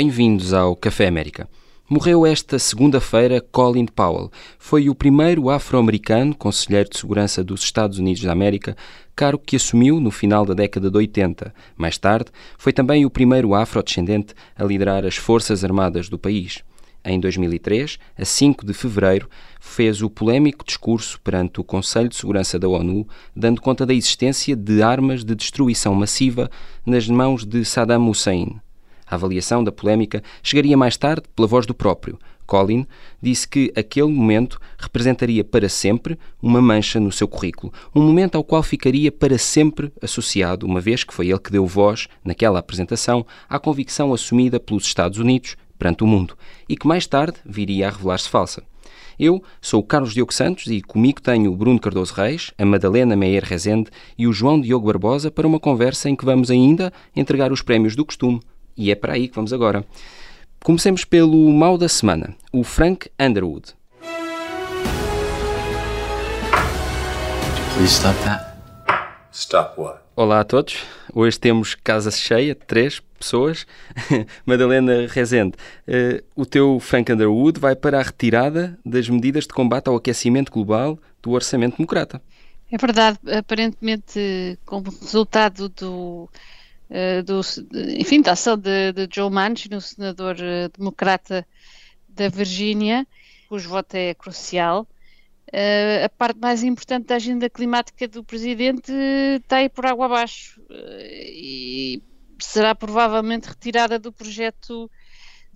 Bem-vindos ao Café América. Morreu esta segunda-feira Colin Powell. Foi o primeiro afro-americano conselheiro de segurança dos Estados Unidos da América, cargo que assumiu no final da década de 80. Mais tarde, foi também o primeiro afrodescendente a liderar as Forças Armadas do país. Em 2003, a 5 de fevereiro, fez o polémico discurso perante o Conselho de Segurança da ONU, dando conta da existência de armas de destruição massiva nas mãos de Saddam Hussein. A avaliação da polémica chegaria mais tarde pela voz do próprio. Colin disse que aquele momento representaria para sempre uma mancha no seu currículo, um momento ao qual ficaria para sempre associado, uma vez que foi ele que deu voz, naquela apresentação, à convicção assumida pelos Estados Unidos perante o mundo e que mais tarde viria a revelar-se falsa. Eu sou o Carlos Diogo Santos e comigo tenho o Bruno Cardoso Reis, a Madalena Meyer Rezende e o João Diogo Barbosa para uma conversa em que vamos ainda entregar os prémios do costume e é para aí que vamos agora. Comecemos pelo mal da semana, o Frank Underwood. Please stop that. Stop what? Olá a todos. Hoje temos casa cheia, três pessoas. Madalena Rezende, uh, o teu Frank Underwood vai para a retirada das medidas de combate ao aquecimento global do Orçamento Democrata. É verdade, aparentemente, como resultado do do, enfim, da ação de, de Joe Manchin, o senador uh, democrata da Virgínia, cujo voto é crucial. Uh, a parte mais importante da agenda climática do presidente está aí por água abaixo e será provavelmente retirada do projeto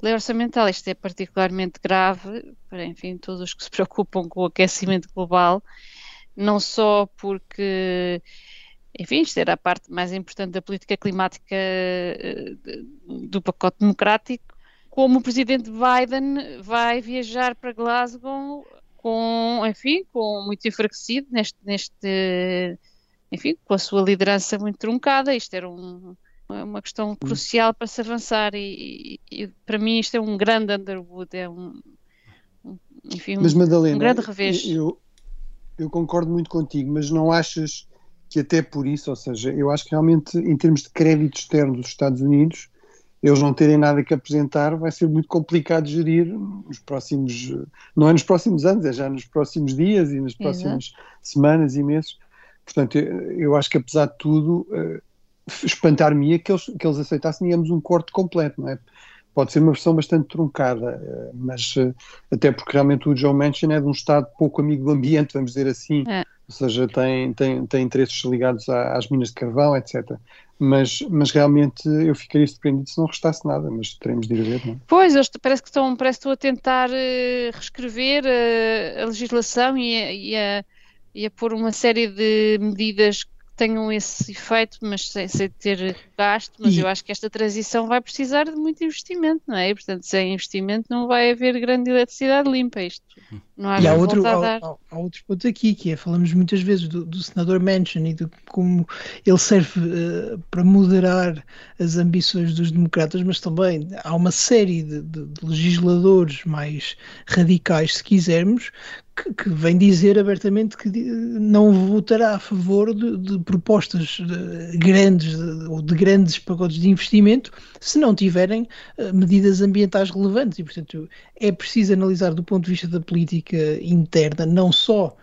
lei orçamental. Isto é particularmente grave para, enfim, todos os que se preocupam com o aquecimento global, não só porque enfim, isto era a parte mais importante da política climática eh, do pacote democrático, como o presidente Biden vai viajar para Glasgow com, enfim, com muito enfraquecido neste, neste enfim, com a sua liderança muito truncada, isto era um, uma questão crucial para se avançar e, e, para mim isto é um grande Underwood, é um, um enfim, mas, Madalena, um grande revés. Eu, eu concordo muito contigo, mas não achas que até por isso, ou seja, eu acho que realmente em termos de crédito externo dos Estados Unidos, eles não terem nada que apresentar, vai ser muito complicado gerir nos próximos, não é nos próximos anos, é já nos próximos dias e nas próximas Exato. semanas e meses. Portanto, eu acho que apesar de tudo, uh, espantar-me que eles, que eles aceitassem, digamos, um corte completo, não é? Pode ser uma versão bastante truncada, uh, mas uh, até porque realmente o Joe Manchin é de um Estado pouco amigo do ambiente, vamos dizer assim, é ou seja, tem, tem, tem interesses ligados às minas de carvão, etc. Mas, mas realmente eu ficaria surpreendido se não restasse nada, mas teremos de ir ver, não é? Pois, parece que estão, parece que estão a tentar uh, reescrever uh, a legislação e a, e, a, e a pôr uma série de medidas tenham esse efeito, mas sem, sem ter gasto, mas e... eu acho que esta transição vai precisar de muito investimento, não é? E, portanto, sem investimento não vai haver grande eletricidade limpa. Isto não há, e há outro, há, há, há, outro ponto aqui, que é, falamos muitas vezes do, do senador Manchin e de como ele serve uh, para moderar as ambições dos democratas, mas também há uma série de, de, de legisladores mais radicais, se quisermos, que, que, vem dizer abertamente que não votará a favor de, de propostas de, grandes de, ou de grandes pacotes de investimento se não tiverem uh, medidas ambientais relevantes. E, portanto, é preciso analisar do ponto de vista da política interna não só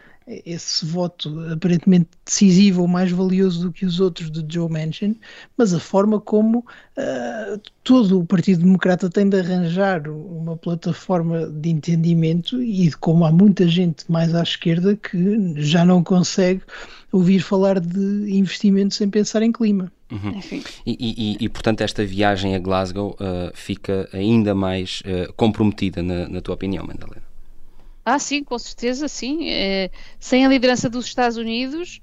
esse voto aparentemente decisivo ou mais valioso do que os outros de Joe Manchin, mas a forma como uh, todo o Partido Democrata tem de arranjar uma plataforma de entendimento e de como há muita gente mais à esquerda que já não consegue ouvir falar de investimento sem pensar em clima. Uhum. E, e, e, portanto, esta viagem a Glasgow uh, fica ainda mais uh, comprometida, na, na tua opinião, Madalena? Ah, sim, com certeza, sim. É, sem a liderança dos Estados Unidos,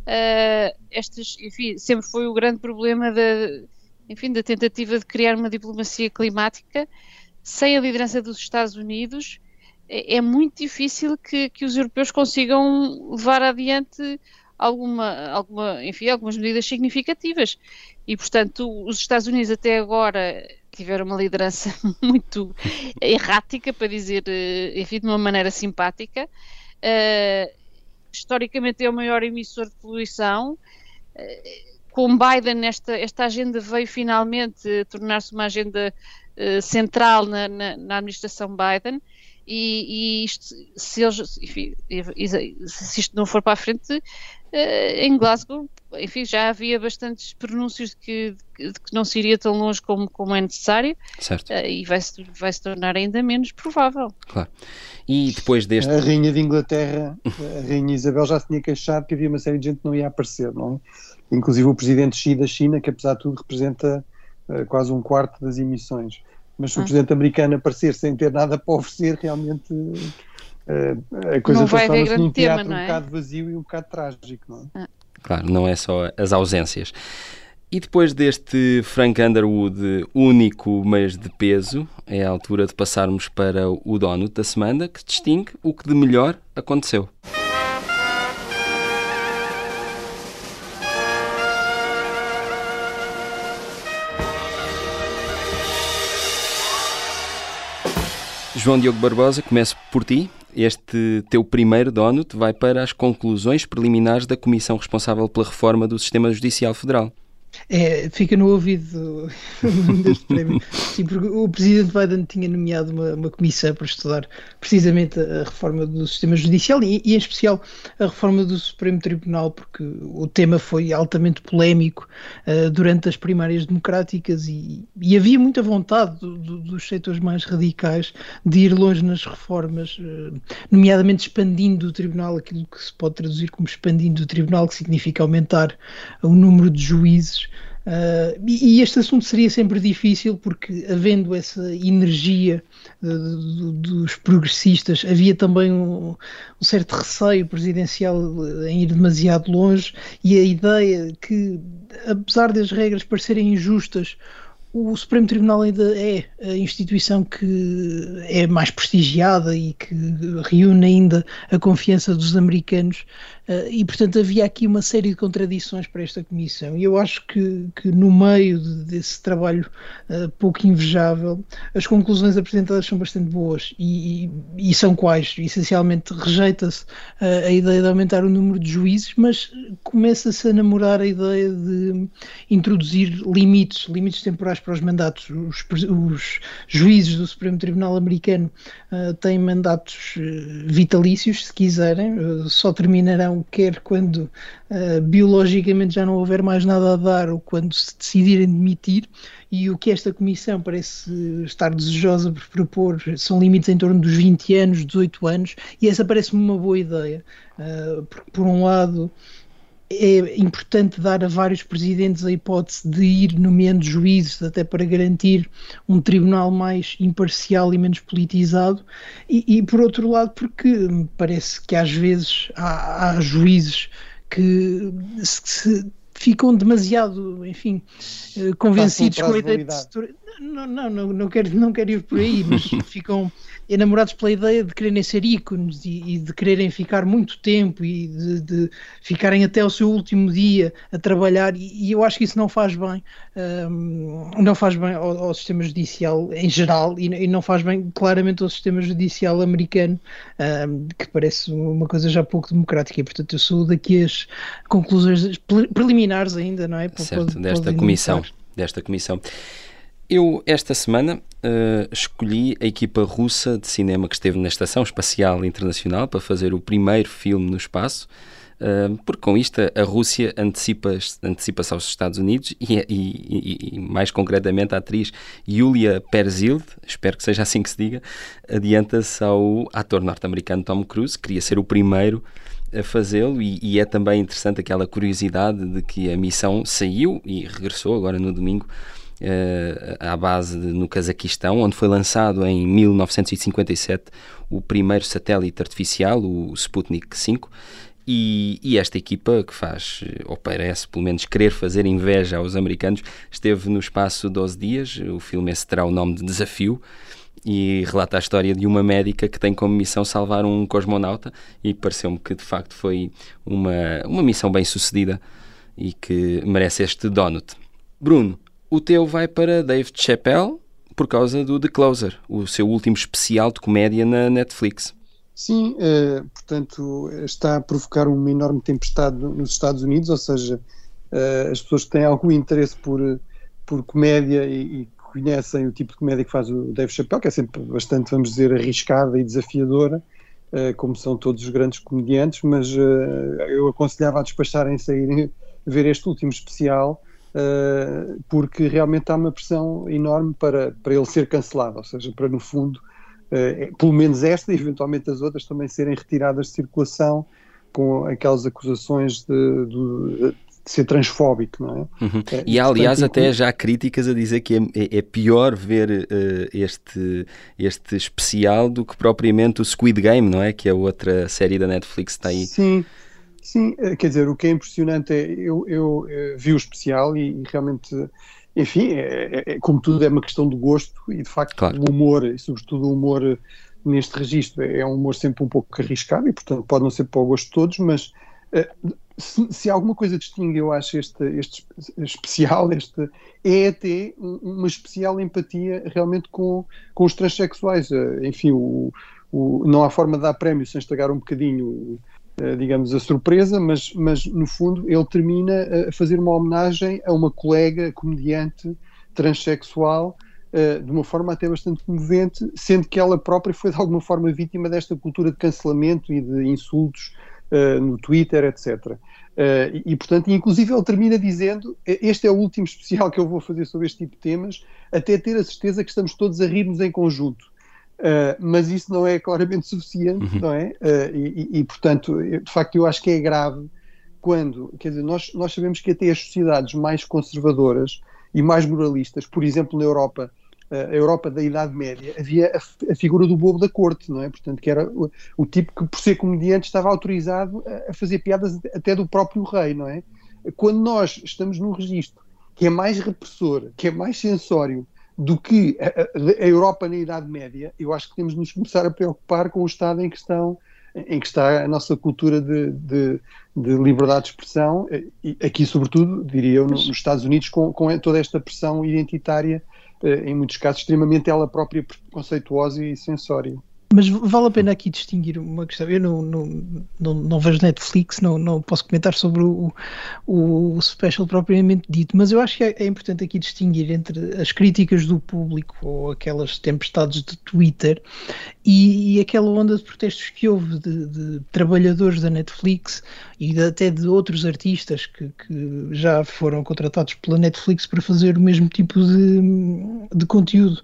uh, estes, enfim, sempre foi o grande problema da, enfim, da tentativa de criar uma diplomacia climática. Sem a liderança dos Estados Unidos, é, é muito difícil que, que os europeus consigam levar adiante alguma, alguma, enfim, algumas medidas significativas. E, portanto, os Estados Unidos até agora tiveram uma liderança muito errática, para dizer, eh, enfim, de uma maneira simpática. Uh, historicamente é o maior emissor de poluição. Uh, com Biden, esta, esta agenda veio finalmente tornar-se uma agenda uh, central na, na, na, administração Biden. E, e isto, se, eles, enfim, se isto não for para a frente, Uh, em Glasgow, enfim, já havia bastantes pronúncios de que, de que não se iria tão longe como, como é necessário certo. Uh, e vai se, vai se tornar ainda menos provável. Claro. E depois deste. A Rainha de Inglaterra, a Rainha Isabel já se tinha queixado que havia uma série de gente que não ia aparecer, não é? Inclusive o presidente Xi da China, que apesar de tudo representa uh, quase um quarto das emissões. Mas se o ah. presidente americano aparecer sem ter nada para oferecer, realmente uh, a coisa transforma-se num teatro tema, é? um bocado vazio e um bocado trágico, não é? Ah. Claro, não é só as ausências. E depois deste Frank Underwood único, mas de peso, é a altura de passarmos para o Donut da semana, que distingue o que de melhor aconteceu. João Diogo Barbosa, começo por ti. Este teu primeiro donut vai para as conclusões preliminares da comissão responsável pela reforma do sistema judicial federal. É, fica no ouvido deste prémio. Sim, porque o presidente Biden tinha nomeado uma, uma comissão para estudar precisamente a, reforma do sistema judicial e, e, em especial, a reforma do Supremo Tribunal, porque o tema foi altamente polémico uh, durante as primárias democráticas e, e havia muita vontade do, do, dos setores mais radicais de ir longe nas reformas, uh, nomeadamente expandindo o tribunal, aquilo que se pode traduzir como expandindo o tribunal, que significa aumentar o número de juízes Uh, e, este assunto seria sempre difícil porque, havendo essa energia uh, dos progressistas, havia também um, um, certo receio presidencial em ir demasiado longe e a ideia que, apesar das regras parecerem injustas, o Supremo Tribunal ainda é a instituição que é mais prestigiada e que reúne ainda a confiança dos americanos e, portanto, havia aqui uma série de contradições para esta comissão. E eu acho que, que no meio de, desse trabalho uh, pouco invejável, as conclusões apresentadas são bastante boas. E, e, e são quais? Essencialmente, rejeita-se uh, a ideia de aumentar o número de juízes, mas começa-se a namorar a ideia de introduzir limites, limites temporais para os mandatos. Os, os juízes do Supremo Tribunal Americano têm mandatos vitalícios, se quiserem, só terminarão quer quando uh, biologicamente já não houver mais nada a dar ou quando se decidirem demitir. E o que esta comissão parece estar desejosa por propor são limites em torno dos 20 anos, 18 anos, e essa parece-me uma boa ideia. Uh, porque, por um lado, é importante dar a vários presidentes a hipótese de ir nomeando juízes até para garantir um tribunal mais imparcial e menos politizado. E, e por outro lado porque parece que às vezes há, há juízes que se, se ficam demasiado, enfim, eh, convencidos com a ideia de não, não, não, não, quero, não quero ir por aí, mas ficam enamorados pela ideia de quererem ser ícones e, e de quererem ficar muito tempo e de, de, ficarem até o seu último dia a trabalhar e, e eu acho que isso não faz bem um, não faz bem ao, ao, sistema judicial em geral e, e, não faz bem claramente ao sistema judicial americano um, que parece uma coisa já pouco democrática. E portanto eu sou daqui as conclusões preliminares ainda, não é? Certo, pode, desta pode comissão desta comissão eu, esta semana, uh, escolhi a equipa russa de cinema que esteve na Estação Espacial Internacional para fazer o primeiro filme no espaço, uh, porque com isto a Rússia antecipa-se antecipa aos Estados Unidos e, e, e, e, mais concretamente, a atriz Yulia Perzild, espero que seja assim que se diga, adianta-se ao ator norte-americano Tom Cruise, queria ser o primeiro a fazê-lo e, e, é também interessante aquela curiosidade de que a missão saiu e regressou agora no domingo à base de, no Cazaquistão, onde foi lançado em 1957 o primeiro satélite artificial, o Sputnik 5. E, e, esta equipa, que faz, ou parece pelo menos querer fazer inveja aos americanos, esteve no espaço 12 dias. O filme esse terá o nome de Desafio e relata a história de uma médica que tem como missão salvar um cosmonauta. E pareceu-me que de facto foi uma, uma missão bem sucedida e que merece este donut. Bruno, o teu vai para Dave Chappelle por causa do The Closer, o seu último especial de comédia na Netflix. Sim, uh, portanto, está a provocar uma enorme tempestade nos Estados Unidos, ou seja, uh, as pessoas que têm algum interesse por, por comédia e, e conhecem o tipo de comédia que faz o Dave Chappelle, que é sempre bastante, vamos dizer, arriscada e desafiadora, uh, como são todos os grandes comediantes, mas eu aconselhava a despacharem saírem ver este último especial, porque realmente há uma pressão enorme para, para ele ser cancelado, ou seja, para no fundo, pelo menos esta e eventualmente as outras também serem retiradas de circulação com aquelas acusações de, de, de ser transfóbico, não é? Uhum. é e há, aliás, até já críticas a dizer que é, é, é pior ver uh, este, este especial do que propriamente o Squid Game, não é? Que é outra série da Netflix que está aí. Sim, sim, eh, quer dizer, o que é impressionante é, eu, eu, eh, vi o especial e, e realmente enfim, é, é, é, como tudo é uma questão de gosto e de facto claro. o humor, e sobretudo o humor neste registro, é um humor sempre um pouco arriscado e portanto pode não ser para o gosto de todos, mas se, se, alguma coisa distingue, eu acho, este, este especial, este, é até uma especial empatia realmente com, com os transexuais. Eh, enfim, o, o, não há forma de dar prémio sem estragar um bocadinho, eh, digamos, a surpresa, mas, mas no fundo ele termina a fazer uma homenagem a uma colega comediante transexual. Uh, de uma forma até bastante comovente, sendo que ela própria foi de alguma forma vítima desta cultura de cancelamento e de insultos no Twitter, etc. E, portanto, inclusive ele termina dizendo: Este é o último especial que eu vou fazer sobre este tipo de temas, até ter a certeza que estamos todos a rir-nos em conjunto. Uh, mas isso não é claramente suficiente, uhum. não é? Uh, e, e, portanto, de facto, eu acho que é grave quando, quer dizer, nós, nós sabemos que até as sociedades mais conservadoras e mais moralistas, por exemplo, na Europa, a Europa da Idade Média, havia a, a, figura do bobo da corte, não é? Portanto, que era o, o, tipo que, por ser comediante, estava autorizado a, a, fazer piadas até do próprio rei, não é? Quando nós estamos num registro que é mais repressor, que é mais sensório do que a, a Europa na Idade Média, eu acho que temos de nos começar a preocupar com o estado em que estão em que está a nossa cultura de, de, de liberdade de expressão, e aqui sobretudo, diria eu, nos Estados Unidos, com, com toda esta pressão identitária eh, em muitos casos, extremamente ela própria preconceituosa e sensória. Mas vale a pena aqui distinguir uma questão. Eu não, não, não, não vejo Netflix, não, não posso comentar sobre o, o special propriamente dito, mas eu acho que é, é, importante aqui distinguir entre as críticas do público ou aquelas tempestades de Twitter e, e aquela onda de protestos que houve de, de trabalhadores da Netflix e de, até de outros artistas que, que, já foram contratados pela Netflix para fazer o mesmo tipo de, de conteúdo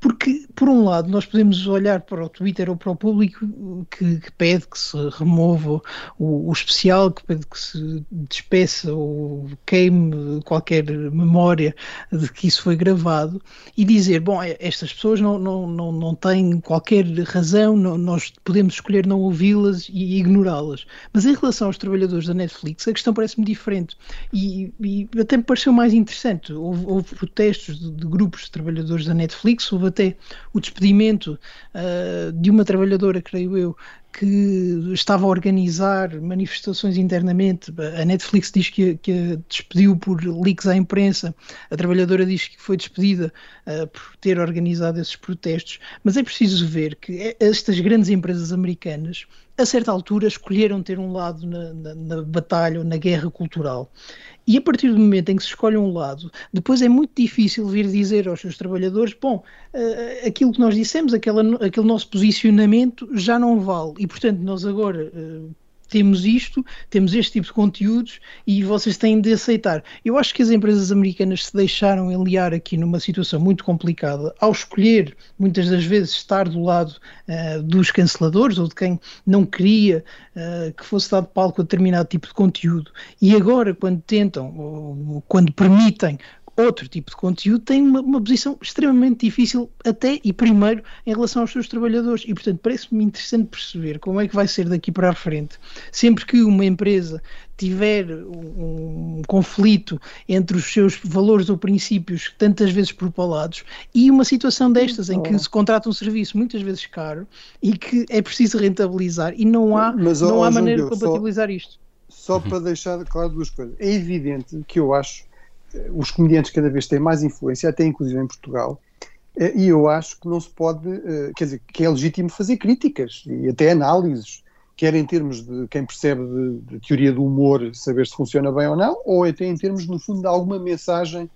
porque, por um lado, nós podemos olhar para o Twitter ou para o público que, que pede que se remova o, o, especial, que pede que se despeça ou queime qualquer memória de que isso foi gravado e dizer, bom, é, estas pessoas não, não, não, não têm qualquer razão, não, nós podemos escolher não ouvi-las e ignorá-las. Mas em relação aos trabalhadores da Netflix, a questão parece-me diferente e, e, até me pareceu mais interessante. Houve, houve protestos de, de grupos de trabalhadores da Netflix, houve até o despedimento uh, de uma trabalhadora, creio eu, que estava a organizar manifestações internamente. A Netflix diz que, que a despediu por leaks à imprensa, a trabalhadora diz que foi despedida uh, por ter organizado esses protestos. Mas é preciso ver que estas grandes empresas americanas, a certa altura, escolheram ter um lado na, na, na batalha ou na guerra cultural. E a partir do momento em que se escolhe um lado, depois é muito difícil vir dizer aos seus trabalhadores: bom, uh, aquilo que nós dissemos, aquela, aquele nosso posicionamento já não vale. E portanto, nós agora. Uh, temos isto, temos este tipo de conteúdos e vocês têm de aceitar. Eu acho que as empresas americanas se deixaram aliar aqui numa situação muito complicada ao escolher, muitas das vezes, estar do lado uh, dos canceladores ou de quem não queria uh, que fosse dado palco a determinado tipo de conteúdo. E agora, quando tentam, ou quando permitem outro tipo de conteúdo tem uma, uma, posição extremamente difícil até e primeiro em relação aos seus trabalhadores. E portanto parece-me interessante perceber como é que vai ser daqui para a frente. Sempre que uma empresa tiver um, um conflito entre os seus valores ou princípios tantas vezes propalados e uma situação destas em que se contrata um serviço muitas vezes caro e que é preciso rentabilizar e não há, Mas, não há maneira de compatibilizar só, isto. só para deixar claro duas coisas. É evidente que eu acho os comediantes cada vez têm mais influência, até inclusive em Portugal, eh, e eu acho que não se pode, eh, quer dizer, que é legítimo fazer críticas e até análises, quer em termos de quem percebe de, de teoria do humor, saber se funciona bem ou não, ou até em termos, no fundo, de alguma mensagem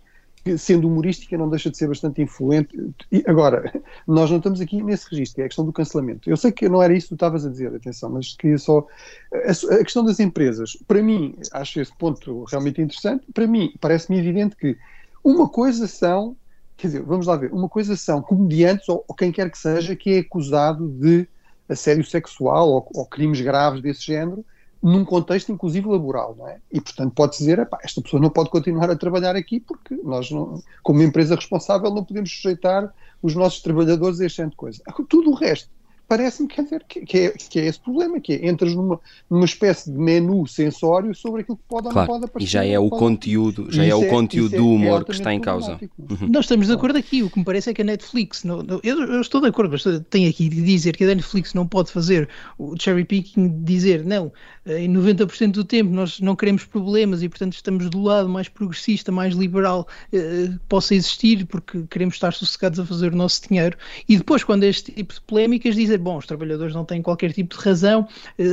que, sendo humorística, não deixa de ser bastante influente. E, agora, nós não estamos aqui nesse registro, é a questão do cancelamento. Eu sei que não era isso que tu estavas a dizer, atenção, mas queria só. A, a questão das empresas, para mim, acho esse ponto realmente interessante. Para mim, parece-me evidente que uma coisa são, quer dizer, vamos lá ver, uma coisa são comediantes ou, ou quem quer que seja que é acusado de assédio sexual ou, ou crimes graves desse género num contexto inclusive laboral, não é? E portanto pode dizer, esta pessoa não pode continuar a trabalhar aqui porque nós, não, como empresa responsável, não podemos sujeitar os nossos trabalhadores a este tipo de coisa. Tudo o resto parece-me que, que, é, que é esse problema, que é, entras numa, numa espécie de menu sensório sobre aquilo que pode claro, ou não pode aparecer. E já é o conteúdo, já é o é, conteúdo do humor é que está em causa. Uhum. Nós estamos de acordo aqui, o que me parece é que a Netflix, não, não, eu, eu, estou de acordo, mas tenho aqui de dizer que a Netflix não pode fazer o cherry picking, dizer não, em 90% do tempo nós não queremos problemas e portanto estamos do lado mais progressista, mais liberal eh, que possa existir porque queremos estar sossegados a fazer o nosso dinheiro e depois quando este tipo de polémicas dizer, bom, os trabalhadores não têm qualquer tipo de razão, eh,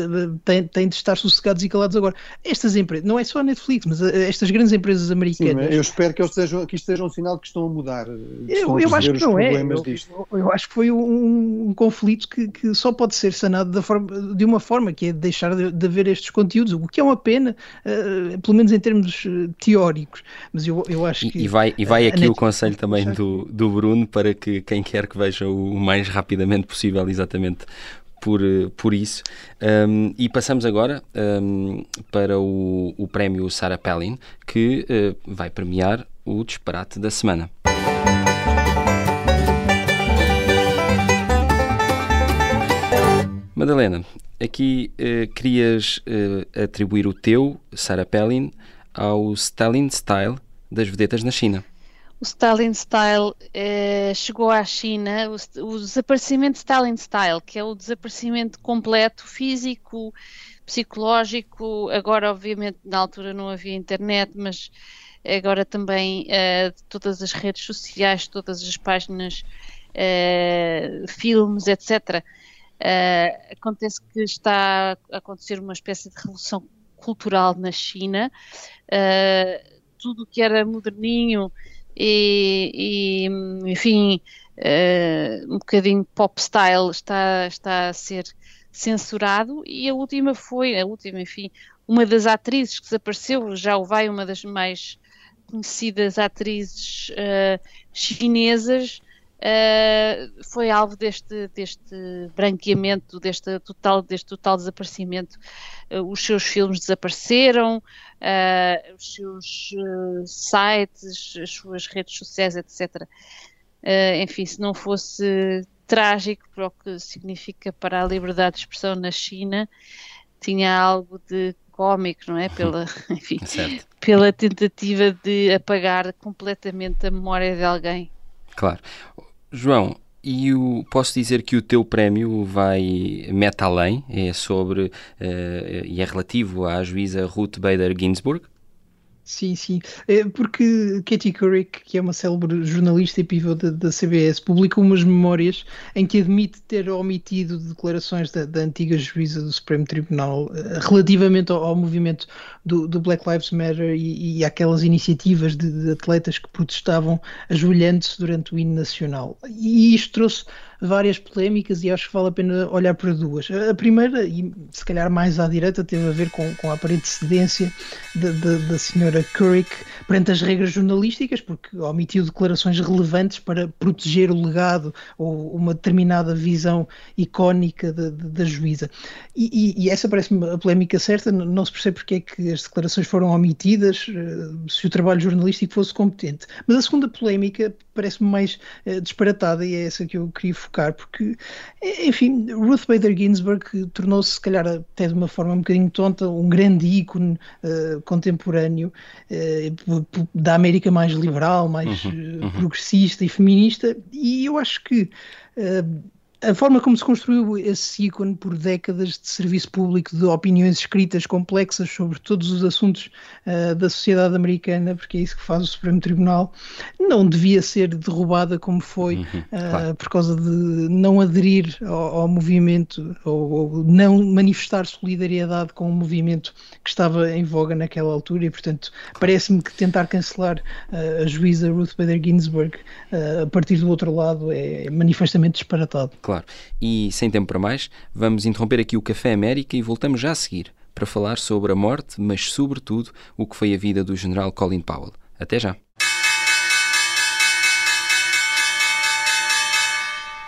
têm, têm de estar sossegados e calados agora. Estas empresas, não é só a Netflix, mas eh, estas grandes empresas americanas... Sim, eu espero que, eles sejam, que isto seja um sinal que estão a mudar. Eu, eu acho que não é. Eu, eu, acho que foi um, um conflito que, que, só pode ser sanado forma, de uma forma, que é deixar de, de haver estes conteúdos, o que é uma pena, uh, pelo menos em termos teóricos. Mas eu, eu acho que. E vai, e vai aqui o conselho também do, do Bruno para que quem quer que veja o mais rapidamente possível, exatamente por, por isso. Um, e passamos agora um, para o, o prémio Sarah Palin, que uh, vai premiar o disparate da semana. Madalena, aqui uh, querias uh, atribuir o teu, Sarah Palin, ao Stalin Style das vedetas na China. O Stalin Style uh, chegou à China, o, o, desaparecimento de Stalin Style, que é o desaparecimento completo, físico, psicológico. Agora, obviamente, na altura não havia internet, mas agora também todas as redes sociais, todas as páginas, filmes, etc Uh, acontece que está a acontecer uma espécie de revolução cultural na China. Uh, tudo que era moderninho e, e enfim, uh, um bocadinho pop style está, está a ser censurado. E a última foi, a última, enfim, uma das atrizes que desapareceu, já o vai, uma das mais conhecidas atrizes chinesas uh, foi alvo deste, deste branqueamento, deste total, deste total desaparecimento. Uh, os seus filmes desapareceram, uh, os seus sites, as suas redes sociais, etc. enfim, se não fosse trágico para o que significa para a liberdade de expressão na China, tinha algo de cómico, não é? Pela, enfim, pela tentativa de apagar completamente a memória de alguém. Claro. João, e o, posso dizer que o teu prémio vai meta além, é sobre uh, e é relativo à juíza Ruth Bader Ginsburg? Sim, sim. É porque Katie Couric, que é uma célebre jornalista e pivô da, CBS, publicou umas memórias em que admite ter omitido declarações da, da antiga juíza do Supremo Tribunal eh, relativamente ao, ao movimento do, do, Black Lives Matter e, e aquelas iniciativas de, de atletas que protestavam ajoelhando-se durante o hino nacional. E isto trouxe várias polémicas e acho que vale a pena olhar para duas. A primeira, e se calhar mais à direita, teve a ver com, com a cedência da senhora Couric perante as regras jornalísticas, porque omitiu declarações relevantes para proteger o legado ou uma determinada visão icónica da, da juíza. E, e, e essa parece-me a polémica certa, não se percebe porque é que as declarações foram omitidas, eh, se o trabalho jornalístico fosse competente. Mas a segunda polémica parece-me mais uh, disparatada e é essa que eu queria focar, porque, eh, enfim, Ruth Bader Ginsburg tornou-se, se calhar, até de uma forma um bocadinho tonta, um grande ícone uh, contemporâneo uh, da América mais liberal, mais uhum, uhum. progressista e feminista, e eu acho que a forma como se construiu esse ícone por décadas de serviço público, de opiniões escritas complexas sobre todos os assuntos uh, da sociedade americana, porque é isso que faz o Supremo Tribunal, não devia ser derrubada como foi, uhum, uh, claro. por causa de não aderir ao, ao movimento ou, ou, não manifestar solidariedade com o movimento que estava em voga naquela altura, e portanto parece-me que tentar cancelar uh, a juíza Ruth Bader Ginsburg a partir do outro lado é manifestamente disparatado. Claro claro. E sem tempo para mais, vamos interromper aqui o Café América e voltamos já a seguir para falar sobre a morte, mas sobretudo o que foi a vida do general Colin Powell. Até já.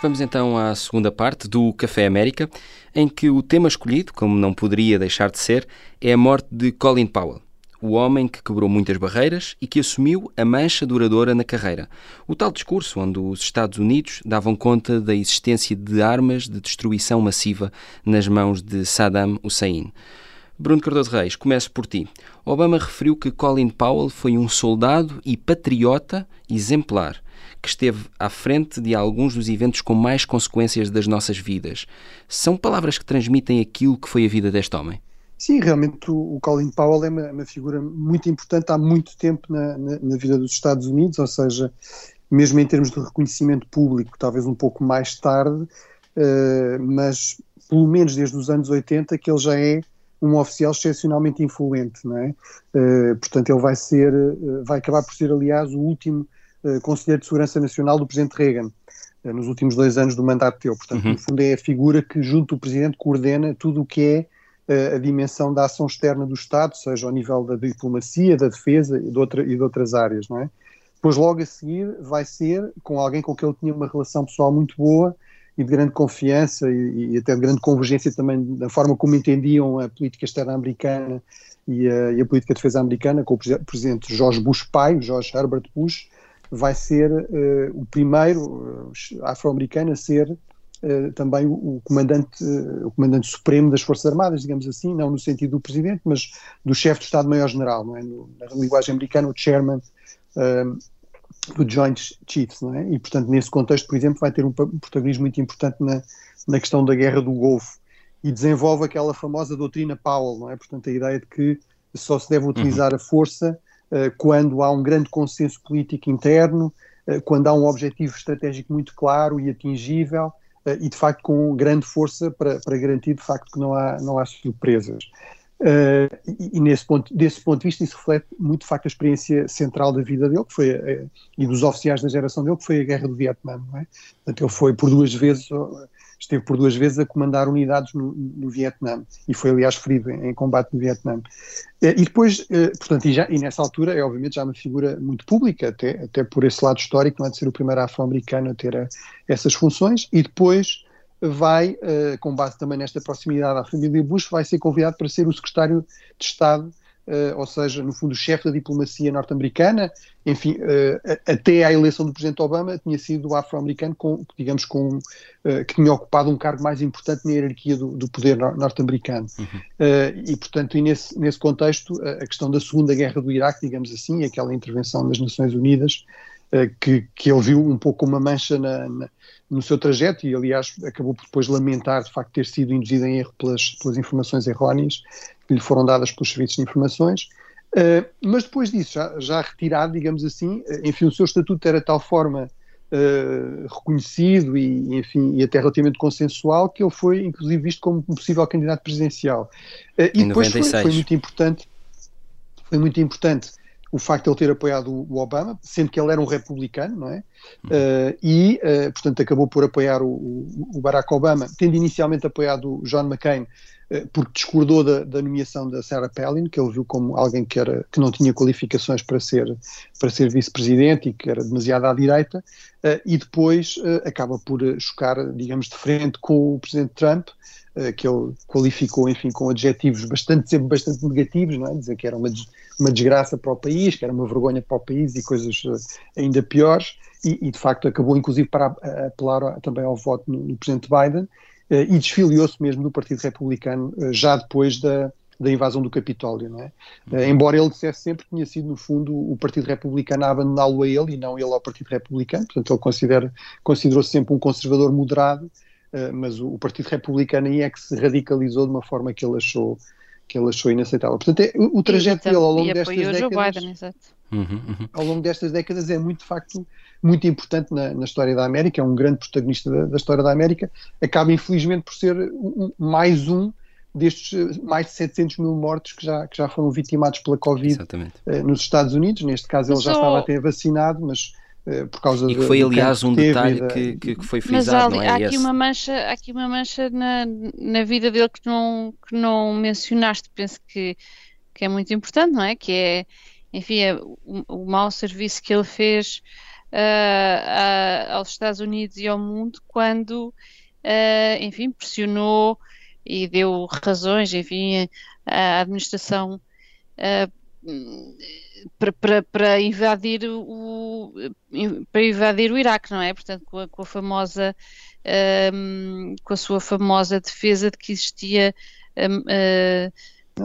Vamos então à segunda parte do Café América, em que o tema escolhido, como não poderia deixar de ser, é a morte de Colin Powell o homem que quebrou muitas barreiras e que assumiu a mancha duradoura na carreira. O tal discurso onde os Estados Unidos davam conta da existência de armas de destruição massiva nas mãos de Saddam Hussein. Bruno Cardoso Reis, começo por ti. Obama referiu que Colin Powell foi um soldado e patriota exemplar, que esteve à frente de alguns dos eventos com mais consequências das nossas vidas. São palavras que transmitem aquilo que foi a vida deste homem? Sim, realmente o, o Colin Powell é uma, uma, figura muito importante há muito tempo na, na, na, vida dos Estados Unidos, ou seja, mesmo em termos de reconhecimento público, talvez um pouco mais tarde, uh, mas pelo menos desde os anos 80 que ele já é um oficial excepcionalmente influente, não é? Uh, portanto, ele vai ser, uh, vai acabar por ser, aliás, o último Conselheiro de Segurança Nacional do Presidente Reagan nos últimos dois anos do mandato dele. Portanto, uhum. no fundo, é a figura que, junto do Presidente, coordena tudo o que é a dimensão da ação externa do Estado, seja ao nível da diplomacia, da defesa e de, outra, e de outras áreas, não é? Depois, logo a seguir, vai ser com alguém com quem ele tinha uma relação pessoal muito boa e de grande confiança e, e até de grande convergência também da forma como entendiam a política externa americana e a, e a política de defesa americana, com o presidente George Bush pai, George Herbert Bush, vai ser uh, o primeiro uh, afro-americano a ser eh, também o, comandante, uh, o comandante supremo das Forças Armadas, digamos assim, não no sentido do presidente, mas do chefe de Estado-Maior-General, não é? No, na linguagem americana, o chairman uh, do Joint Chiefs, não é? E, portanto, nesse contexto, por exemplo, vai ter um protagonismo muito importante na, na questão da guerra do Golfo e desenvolve aquela famosa doutrina Powell, não é? Portanto, a ideia de que só se deve utilizar uhum. a força quando há um grande consenso político interno, quando há um objetivo estratégico muito claro e atingível, uh, e de facto com grande força para, para garantir de facto que não há, não há surpresas. Uh, e, e, nesse ponto, desse ponto de vista isso reflete muito de facto a experiência central da vida dele que foi, uh, e dos oficiais da geração dele que foi a guerra do Vietnã não é? Portanto, ele foi por duas vezes esteve por duas vezes a comandar unidades no, no Vietnã e foi aliás ferido em, em combate no Vietnã. E depois, portanto, e, já, e nessa altura é obviamente já uma figura muito pública, até, até por esse lado histórico, não é de ser o primeiro afro-americano a ter a, essas funções, e depois vai, com base também nesta proximidade à família Bush, vai ser convidado para ser o secretário de Estado Uh, ou seja, no fundo, o chefe da diplomacia norte-americana, enfim, uh, até à eleição do presidente Obama, tinha sido afro-americano, com, digamos, com, uh, que tinha ocupado um cargo mais importante na hierarquia do, do poder norte-americano. Uhum. e, portanto, e nesse, nesse contexto, a questão da Segunda Guerra do Iraque, digamos assim, aquela intervenção das Nações Unidas, que, que ele viu um pouco uma mancha na, na, no seu trajeto e, aliás, acabou por depois lamentar de facto ter sido induzido em erro pelas, pelas informações erróneas que lhe foram dadas pelos serviços de informações. Uh, mas depois disso, já, já, retirado, digamos assim, uh, enfim, o seu estatuto era de tal forma uh, reconhecido e, enfim, e até relativamente consensual que ele foi, inclusive, visto como um possível candidato presidencial. e depois foi, foi, muito importante, foi muito importante o facto de ele ter apoiado o Obama, sendo que ele era um republicano, não é? Uh, e, uh, portanto, acabou por apoiar o, o, Barack Obama, tendo inicialmente apoiado o John McCain, porque discordou da, da, nomeação da Sarah Palin, que ele viu como alguém que, era, que não tinha qualificações para ser, para ser vice-presidente e que era demasiado à direita, e depois acaba por chocar, digamos, de frente com o presidente Trump, que ele qualificou, enfim, com adjetivos bastante, sempre bastante negativos, não é? Dizer que era uma uma desgraça para o país, que era uma vergonha para o país e coisas eh, ainda piores, e, e de facto acabou inclusive para apelar também ao voto no, no presidente Biden eh, e desfiliou-se mesmo do Partido Republicano eh, já depois da, da invasão do Capitólio, não é? Uhum. embora ele dissesse sempre que tinha sido, no fundo, o Partido Republicano a abandoná-lo a ele e não ele ao Partido Republicano, portanto ele considera, considerou-se sempre um conservador moderado, mas o, o, Partido Republicano aí é que se radicalizou de uma forma que ele achou que ele achou inaceitável. Portanto, é, o, o trajeto dele ao longo destas décadas, Biden, uhum, uhum. ao longo destas décadas é muito de facto muito importante na, na história da América, é um grande protagonista da, da, história da América, acaba infelizmente por ser um, mais um destes mais de 700 mil mortos que já, que já foram vitimados pela Covid eh, nos Estados Unidos. Neste caso, ele já estava até vacinado, mas eh, por causa e que foi aliás um detalhe da... que, que, foi frisado, mas há, é? há aqui uma mancha há aqui uma mancha na, na vida dele que não que não mencionaste penso que que é muito importante não é que é enfim é o, o mau serviço que ele fez uh, aos Estados Unidos e ao mundo quando uh, enfim pressionou e deu razões enfim à administração uh, para, para, invadir o para invadir o Iraque, não é? Portanto, com a, com a famosa um, com a sua famosa defesa de que existia uh,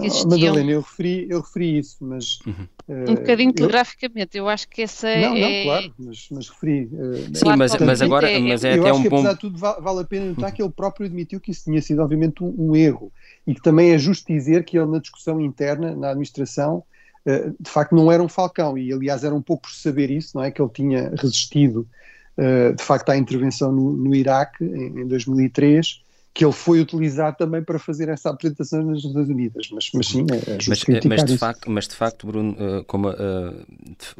existiam... Madalena, eu referi, eu referi isso, mas uhum. uh, um bocadinho telegraficamente, eu acho que essa não, é. Não, claro, mas, mas referi. Uh, Sim, mas, mas agora é, mas é eu até acho um que, bom. Apesar de tudo, vale a pena notar uhum. que ele próprio admitiu que isso tinha sido, obviamente, um, um erro e que também é justo dizer que ele, na discussão interna, na administração, eh, de facto não era um falcão, e aliás era um pouco por saber isso, não é? Que ele tinha resistido uh, de facto à intervenção no, no Iraque em, em, 2003, que ele foi utilizado também para fazer essa apresentação nas Nações Unidas, mas, mas sim, é, mas, mas, de facto, mas de facto, Bruno, uh, como, uh,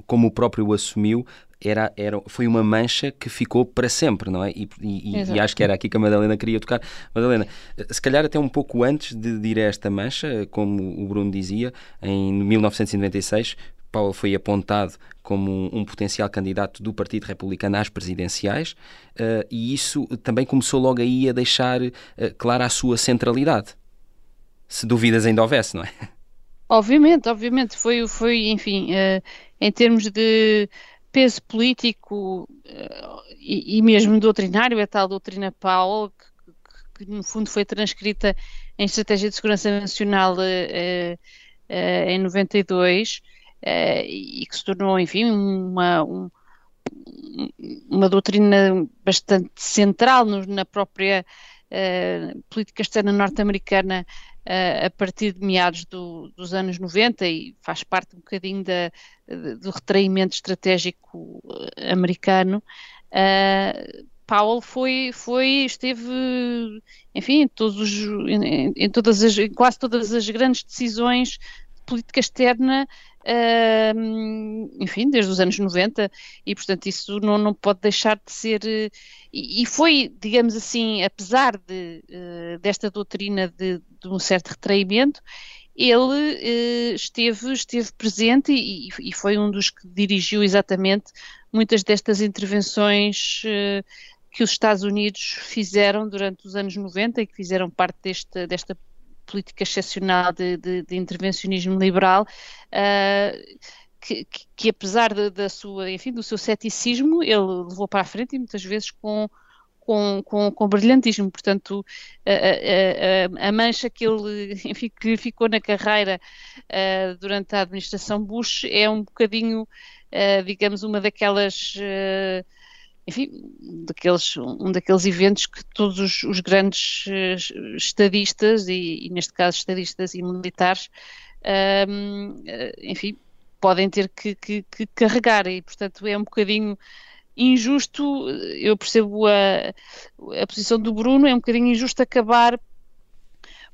como o próprio assumiu, era, era, foi uma mancha que ficou para sempre, não é? E, e, e, acho que era aqui que a Madalena queria tocar. Madalena, se calhar até um pouco antes de, de ir a esta mancha, como o Bruno dizia, em 1996, Paulo foi apontado como um, um, potencial candidato do Partido Republicano às presidenciais uh, e isso também começou logo aí a deixar uh, clara a sua centralidade. Se dúvidas ainda houvesse, não é? Obviamente, obviamente. Foi, foi enfim, uh, em termos de peso político e, e, mesmo doutrinário, a tal doutrina Powell, que, que, que, no fundo foi transcrita em Estratégia de Segurança Nacional em 92 e que se tornou, enfim, uma, um, uma doutrina bastante central no, na própria política externa norte-americana a partir de meados do, dos anos 90 e faz parte um bocadinho da, do retraimento estratégico americano. Uh, Powell foi, foi, esteve, enfim, em, os, em, em, as, em quase todas as grandes decisões de política externa Enfim, desde os anos 90, e portanto isso não, não pode deixar de ser. Uh, e, foi, digamos assim, apesar de, uh, desta doutrina de, de, um certo retraimento, ele eh, esteve, esteve presente e, e, foi um dos que dirigiu exatamente muitas destas intervenções eh, que os Estados Unidos fizeram durante os anos 90 e que fizeram parte desta política excepcional de, de, de intervencionismo liberal, uh, que, que, que, apesar de, da sua, enfim, do seu ceticismo, ele levou para a frente e muitas vezes com, com, com, com brilhantismo. Portanto, a, a, a, mancha que ele, enfim, que lhe ficou na carreira uh, durante a administração Bush é um bocadinho, uh, digamos, uma daquelas uh, enfim, daqueles, um daqueles eventos que todos os, os grandes uh, estadistas, e, e, neste caso estadistas e militares, um, uh, enfim, podem ter que, que, que, carregar, e portanto é um bocadinho injusto, eu percebo a, a posição do Bruno, é um bocadinho injusto acabar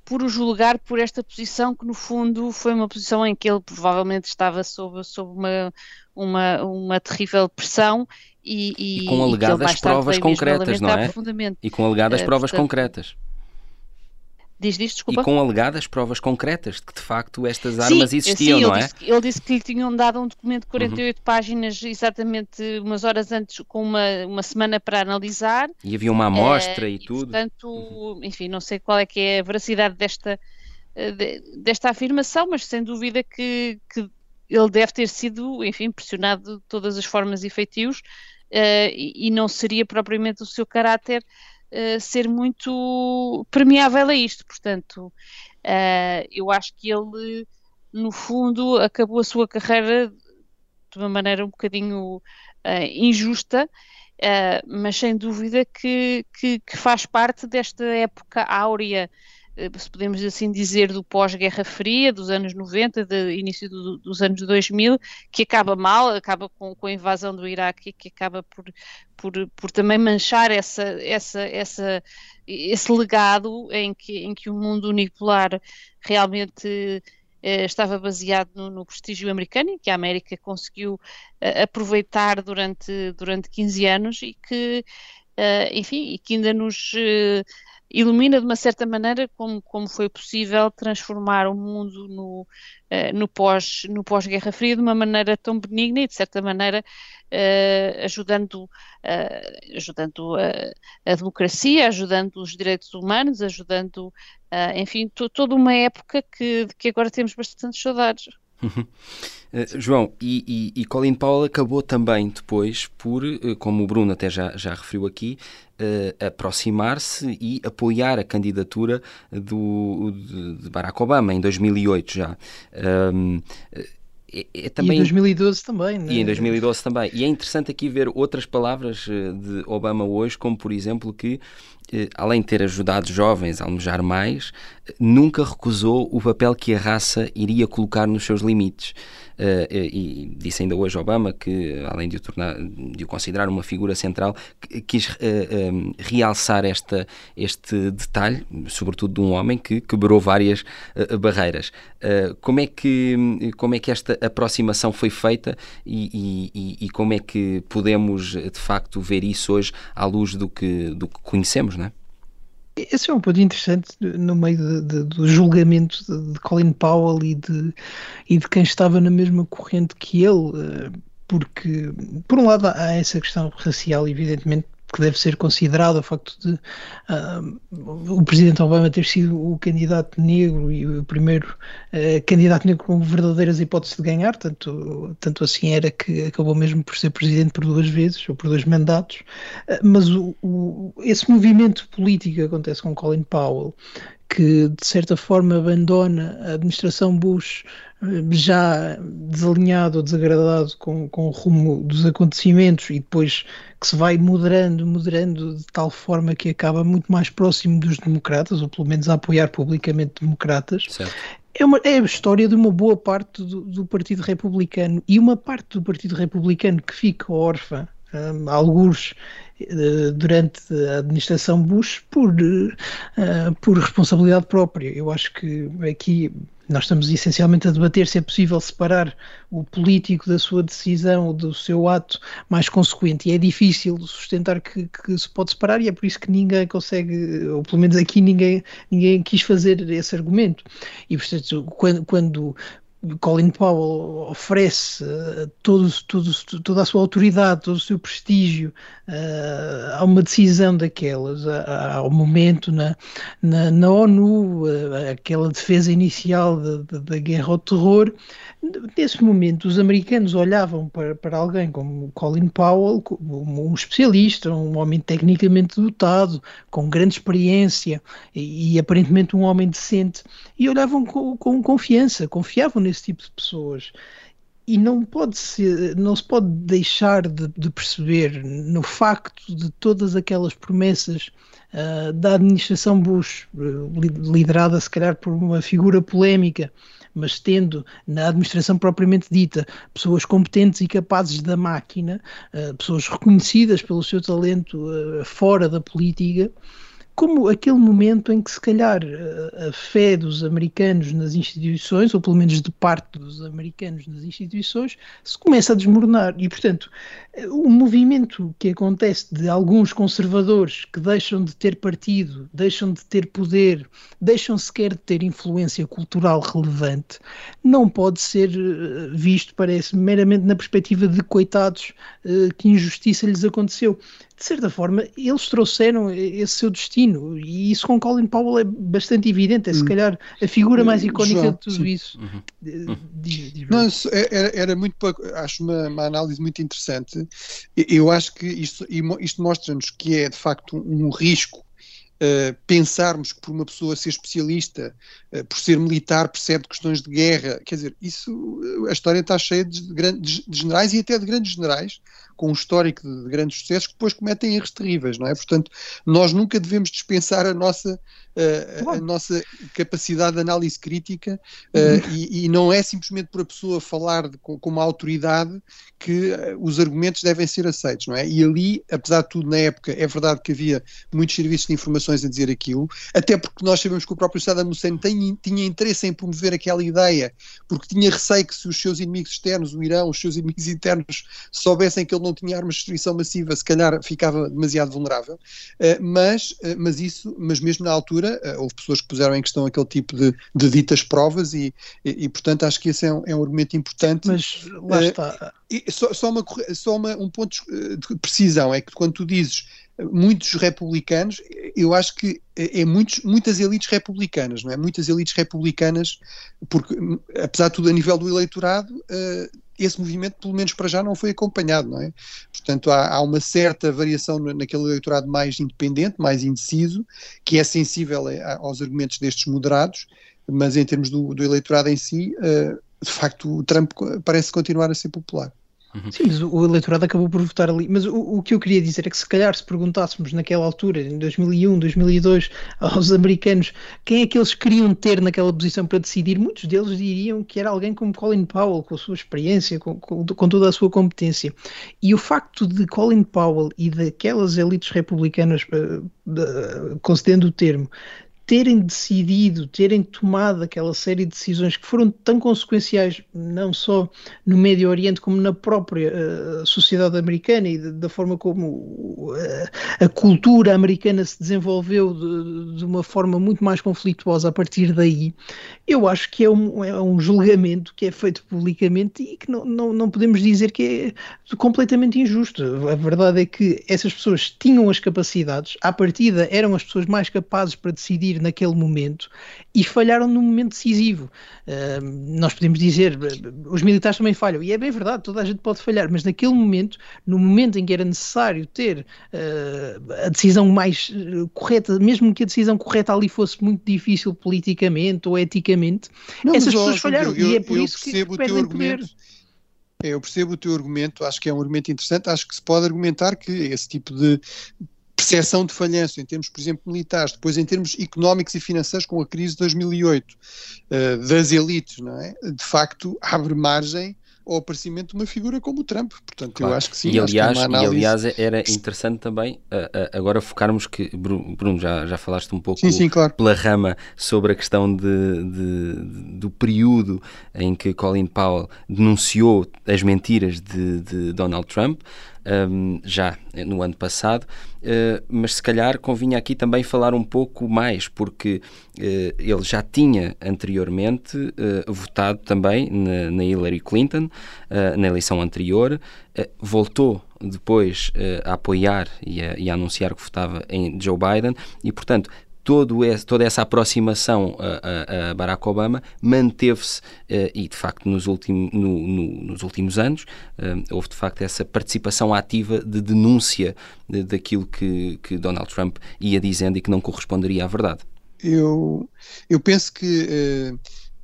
por o julgar por esta posição que no fundo foi uma posição em que ele provavelmente estava sob, sob uma, uma, uma terrível pressão e, e, e com alegadas provas concretas, não é? E com alegadas uh, provas portanto, concretas. Diz, diz, desculpa. E com alegadas provas concretas de que de facto estas armas sim, existiam, sim, não é? Disse, ele disse que lhe tinham dado um documento de 48 uhum. páginas exatamente umas horas antes, com uma, uma semana para analisar. E havia uma amostra uh, e, e tudo. Portanto, uhum. enfim, não sei qual é que é a veracidade desta, eh, desta afirmação, mas sem dúvida que, que ele deve ter sido, enfim, pressionado de todas as formas e feitios e, e, não seria propriamente o seu caráter uh, ser muito permeável a isto. Portanto, uh, eu acho que ele, no fundo, acabou a sua carreira de uma maneira um bocadinho injusta mas sem dúvida que, que, que, faz parte desta época áurea eh, se podemos assim dizer, do pós-Guerra Fria, dos anos 90, do início do, dos anos 2000, que acaba mal, acaba com, com a invasão do Iraque, que acaba por, por, por também manchar essa, essa, essa, esse legado em que, em que o mundo unipolar realmente eh, estava baseado no, no, prestígio americano e que a América conseguiu eh, aproveitar durante, durante 15 anos e que, eh, enfim, e que ainda nos eh, ilumina de uma certa maneira como, como foi possível transformar o mundo no, uh, no, pós, no pós-Guerra Fria de uma maneira tão benigna e de certa maneira uh, ajudando, uh, ajudando a, a, democracia, ajudando os direitos humanos, ajudando, enfim, toda uma época que, que agora temos bastante saudades. Uh, João, e, e, e, Colin Powell acabou também depois por, uh, como o Bruno até já, já referiu aqui, uh, aproximar-se e apoiar a candidatura do, de, de, Barack Obama em 2008 já. Um, é, é também... E em 2012 também, né? E em 2012 também. E é interessante aqui ver outras palavras de Obama hoje, como por exemplo que além de ter ajudado jovens a almejar mais, nunca recusou o papel que a raça iria colocar nos seus limites. Uh, e, e, disse ainda hoje Obama que, além de o, tornar, de o considerar uma figura central, quis uh, eh, um, realçar esta, este detalhe, sobretudo de um homem que quebrou várias barreiras. como, é que, como é que esta aproximação foi feita e, e, e, como é que podemos, de facto, ver isso hoje à luz do que, do que conhecemos, não é? Esse é um ponto interessante no meio de, de, do julgamento de, Colin Powell e de, e de quem estava na mesma corrente que ele, eh, porque, por um lado, há essa questão racial, evidentemente, que deve ser considerado o facto de uh, o presidente Obama ter sido o candidato negro e o primeiro uh, candidato negro com verdadeiras hipóteses de ganhar, tanto, tanto assim era que acabou mesmo por ser presidente por duas vezes ou por dois mandatos, uh, mas o, o, esse movimento político que acontece com Colin Powell que de certa forma abandona a administração Bush já desalinhado ou desagradado com, com o rumo dos acontecimentos e depois que se vai moderando, moderando de tal forma que acaba muito mais próximo dos democratas, ou pelo menos a apoiar publicamente democratas. Certo. É, uma, é a história de uma boa parte do, do Partido Republicano e uma parte do Partido Republicano que fica órfã um, alguns durante a administração Bush por, uh, por responsabilidade própria. Eu acho que aqui nós estamos essencialmente a debater se é possível separar o político da sua decisão ou do seu ato mais consequente. E é difícil sustentar que, que, se pode separar, e é por isso que ninguém consegue, ou pelo menos aqui ninguém, ninguém quis fazer esse argumento. E portanto, quando, quando Colin Powell oferece uh, todo, todo, toda a sua autoridade, todo o seu prestígio uh, a uma decisão daquelas, ao momento na, na, na ONU, uh, aquela defesa inicial da guerra ao terror. Nesse momento, os americanos olhavam para, para alguém como Colin Powell, como um especialista, um homem tecnicamente dotado, com grande experiência e, e aparentemente um homem decente, e olhavam com, com confiança, confiavam nesse tipo de pessoas. E não pode ser, não se pode deixar de, de perceber no facto de todas aquelas promessas uh, da administração Bush, liderada se calhar por uma figura polémica, mas tendo na administração propriamente dita pessoas competentes e capazes da máquina, uh, pessoas reconhecidas pelo seu talento uh, fora da política, como aquele momento em que, se calhar, a fé dos americanos nas instituições, ou pelo menos de parte dos americanos nas instituições, se começa a desmoronar. E, portanto, o movimento que acontece de alguns conservadores que deixam de ter partido, deixam de ter poder, deixam sequer de ter influência cultural relevante, não pode ser eh, visto, parece, meramente na perspectiva de coitados eh, que injustiça lhes aconteceu de certa forma, eles trouxeram esse seu destino e isso com Colin Powell é bastante evidente. É se hum. calhar a figura mais icónica João, de tudo sim. isso. Uhum. Uhum. Não, era, era, muito acho uma, uma, análise muito interessante. Eu acho que isto, isto mostra-nos que é de facto um, um risco Uh, pensarmos que por uma pessoa ser especialista, uh, por ser militar, percebe questões de guerra, quer dizer, isso, a história está cheia de, grandes, de generais e até de grandes generais, com um histórico de, de grandes sucessos que depois cometem erros terríveis, não é? Portanto, nós nunca devemos dispensar a nossa a, a, nossa capacidade de análise crítica uh, e, e, não é simplesmente por a pessoa falar de, com, com, uma autoridade que uh, os argumentos devem ser aceitos, não é? E ali, apesar de tudo, na época, é verdade que havia muitos serviços de informações a dizer aquilo, até porque nós sabemos que o próprio Saddam Hussein tem, tinha interesse em promover aquela ideia, porque tinha receio que se os seus inimigos externos, o Irão, os seus inimigos internos, soubessem que ele não tinha armas de destruição massiva, se calhar ficava demasiado vulnerável. Uh, mas, mas isso, mas mesmo na altura eh, houve pessoas que puseram em questão aquele tipo de, de ditas provas e, e, e, portanto, acho que esse é um, é um argumento importante. Mas lá está. Só, só, uma, só uma, um ponto de precisão, é que quando tu dizes muitos republicanos, eu acho que é muitos, muitas elites republicanas, não é? Muitas elites republicanas, porque apesar de tudo a nível do eleitorado, uh, esse movimento, pelo menos para já, não foi acompanhado, não é? Portanto, há, há uma certa variação naquele eleitorado mais independente, mais indeciso, que é sensível a, aos argumentos destes moderados, mas em termos do, do eleitorado em si, uh, de facto, o Trump parece continuar a ser popular. Uhum. Sim, mas o eleitorado acabou por votar ali. Mas o, o, que eu queria dizer é que se calhar se perguntássemos naquela altura, em 2001, 2002, aos americanos quem é que eles queriam ter naquela posição para decidir, muitos deles diriam que era alguém como Colin Powell, com a sua experiência, com, com, com toda a sua competência. E o facto de Colin Powell e daquelas elites republicanas, uh, uh, concedendo o termo, terem decidido, terem tomado aquela série de decisões que foram tão consequenciais, não só no Médio Oriente, como na própria uh, sociedade americana e da forma como uh, a cultura americana se desenvolveu de, de, uma forma muito mais conflituosa a partir daí, eu acho que é um, é um julgamento que é feito publicamente e que não, não, não podemos dizer que é completamente injusto. A verdade é que essas pessoas tinham as capacidades, à partida eram as pessoas mais capazes para decidir naquele momento e falharam no momento decisivo. Uh, nós podemos dizer, os militares também falham, e é bem verdade, toda a gente pode falhar, mas naquele momento, no momento em que era necessário ter uh, a decisão mais uh, correta, mesmo que a decisão correta ali fosse muito difícil politicamente ou eticamente, Não, essas pessoas falharam, eu, e é por isso que perdem poder. Eu percebo o teu argumento, acho que é um argumento interessante, acho que se pode argumentar que esse tipo de percepção de falhanço em termos, por exemplo, militares, depois em termos económicos e financeiros com a crise de 2008 uh, eh, das elites, não é? De facto, abre margem ao aparecimento de uma figura como o Trump. Portanto, claro. eu acho que sim. E aliás, análise... e aliás era interessante também uh, uh, agora focarmos que, Bruno, já, já falaste um pouco sim, sim, claro. pela rama sobre a questão de, de, do período em que Colin Powell denunciou as mentiras de, de Donald Trump um, já no ano passado, uh, mas se calhar convinha aqui também falar um pouco mais, porque uh, ele já tinha anteriormente uh, votado também na, na Hillary Clinton, na eleição anterior, voltou depois a apoiar e a, e a, anunciar que votava em Joe Biden. E, portanto, todo esse, toda essa aproximação a, a, a Barack Obama manteve-se uh, e de facto nos, ultim, no, no, nos últimos anos uh, houve de facto essa participação ativa de denúncia de, daquilo que, que Donald Trump ia dizendo e que não corresponderia à verdade. Eu, eu penso que uh,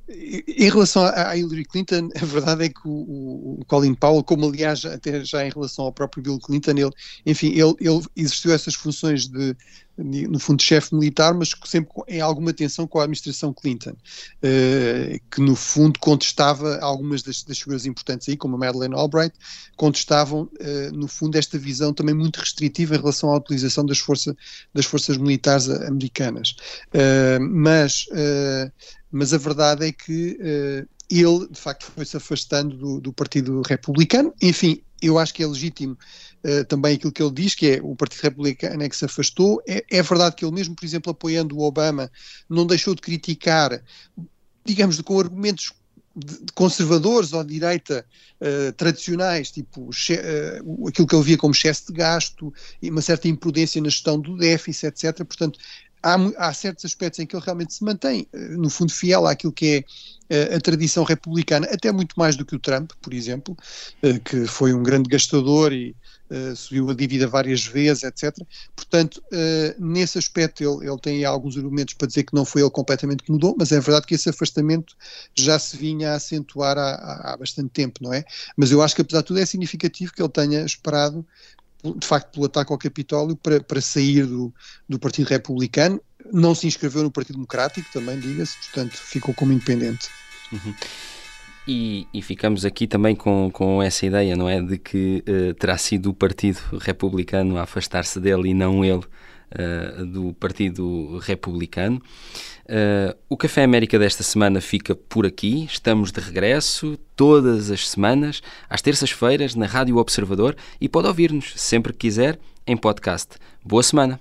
em relação à Hillary Clinton, a verdade é que o, o, Colin Powell, como aliás até já em relação ao próprio Bill Clinton, ele, enfim, ele, ele exerceu essas funções de, no fundo, chefe militar, mas sempre em alguma tensão com a administração Clinton, uh, que no fundo contestava algumas das, das, figuras importantes aí, como a Madeleine Albright, contestavam, uh, no fundo, esta visão também muito restritiva em relação à utilização das, força, das forças militares americanas. Uh, mas mas a verdade é que uh, ele, de facto, foi-se afastando do, do, Partido Republicano. Enfim, eu acho que é legítimo uh, também aquilo que ele diz, que é o Partido Republicano é que se afastou. É, é verdade que ele, mesmo, por exemplo, apoiando o Obama, não deixou de criticar, digamos, com argumentos conservadores ou de direita uh, tradicionais, tipo uh, aquilo que ele via como excesso de gasto e uma certa imprudência na gestão do déficit, etc. Portanto, há, há certos aspectos em que ele realmente se mantém, no fundo, fiel àquilo que é a tradição republicana, até muito mais do que o Trump, por exemplo, que foi um grande gastador e subiu a dívida várias vezes, etc. Portanto, nesse aspecto ele, ele tem alguns argumentos para dizer que não foi ele completamente que mudou, mas é verdade que esse afastamento já se vinha a acentuar há, há bastante tempo, não é? Mas eu acho que apesar de tudo é significativo que ele tenha esperado de facto pelo ataque ao Capitólio para, para sair do, do Partido Republicano, não se inscreveu no Partido Democrático, também diga-se, portanto ficou como independente. Uhum. E, e, ficamos aqui também com, com essa ideia, não é? De que uh, terá sido o Partido Republicano a afastar-se dele e não ele uh, do Partido Republicano. Uh, o Café América desta semana fica por aqui. Estamos de regresso todas as semanas, às terças-feiras, na Rádio Observador e pode ouvir-nos sempre que quiser em podcast. Boa semana!